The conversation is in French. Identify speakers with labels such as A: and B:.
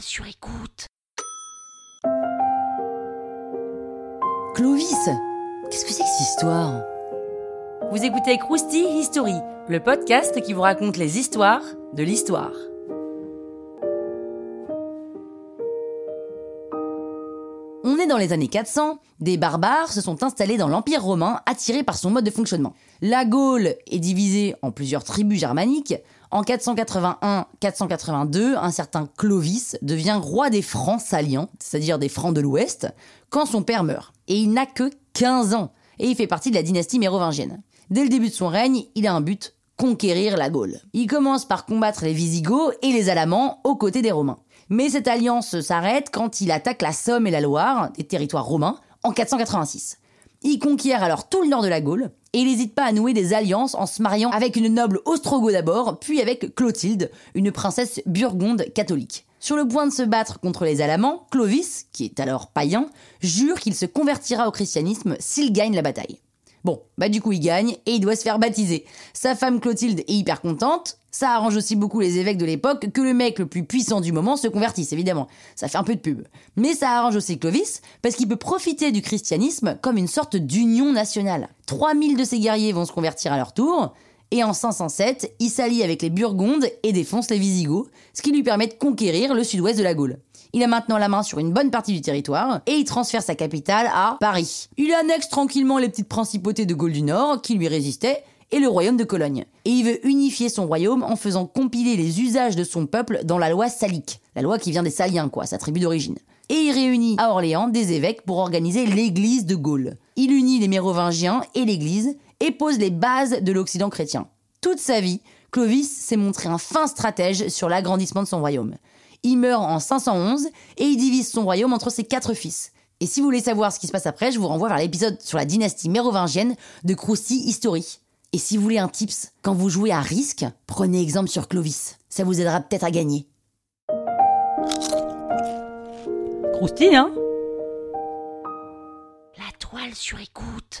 A: sur écoute.
B: Clovis Qu'est-ce que c'est que cette histoire?
C: Vous écoutez Krusty History, le podcast qui vous raconte les histoires de l'histoire.
B: On est dans les années 400, des barbares se sont installés dans l'Empire romain attirés par son mode de fonctionnement. La Gaule est divisée en plusieurs tribus germaniques. En 481-482, un certain Clovis devient roi des Francs saliens, c'est-à-dire des Francs de l'Ouest, quand son père meurt. Et il n'a que 15 ans, et il fait partie de la dynastie mérovingienne. Dès le début de son règne, il a un but, conquérir la Gaule. Il commence par combattre les Visigoths et les Alamans aux côtés des Romains. Mais cette alliance s'arrête quand il attaque la Somme et la Loire, des territoires romains, en 486. Il conquiert alors tout le nord de la Gaule, et il n'hésite pas à nouer des alliances en se mariant avec une noble ostrogoth d'abord, puis avec Clotilde, une princesse burgonde catholique. Sur le point de se battre contre les Alamans, Clovis, qui est alors païen, jure qu'il se convertira au christianisme s'il gagne la bataille. Bon, bah du coup il gagne et il doit se faire baptiser. Sa femme Clotilde est hyper contente. Ça arrange aussi beaucoup les évêques de l'époque que le mec le plus puissant du moment se convertisse, évidemment. Ça fait un peu de pub. Mais ça arrange aussi Clovis parce qu'il peut profiter du christianisme comme une sorte d'union nationale. 3000 de ses guerriers vont se convertir à leur tour. Et en 507, il s'allie avec les Burgondes et défonce les Visigoths, ce qui lui permet de conquérir le sud-ouest de la Gaule. Il a maintenant la main sur une bonne partie du territoire et il transfère sa capitale à Paris. Il annexe tranquillement les petites principautés de Gaule du Nord qui lui résistaient et le royaume de Cologne. Et il veut unifier son royaume en faisant compiler les usages de son peuple dans la loi salique. La loi qui vient des Saliens, quoi, sa tribu d'origine. Et il réunit à Orléans des évêques pour organiser l'église de Gaule. Il unit les Mérovingiens et l'église et pose les bases de l'Occident chrétien. Toute sa vie, Clovis s'est montré un fin stratège sur l'agrandissement de son royaume. Il meurt en 511 et il divise son royaume entre ses quatre fils. Et si vous voulez savoir ce qui se passe après, je vous renvoie vers l'épisode sur la dynastie mérovingienne de Crousty History. Et si vous voulez un tips, quand vous jouez à risque, prenez exemple sur Clovis. Ça vous aidera peut-être à gagner.
C: Krusty, hein?
A: La toile sur écoute.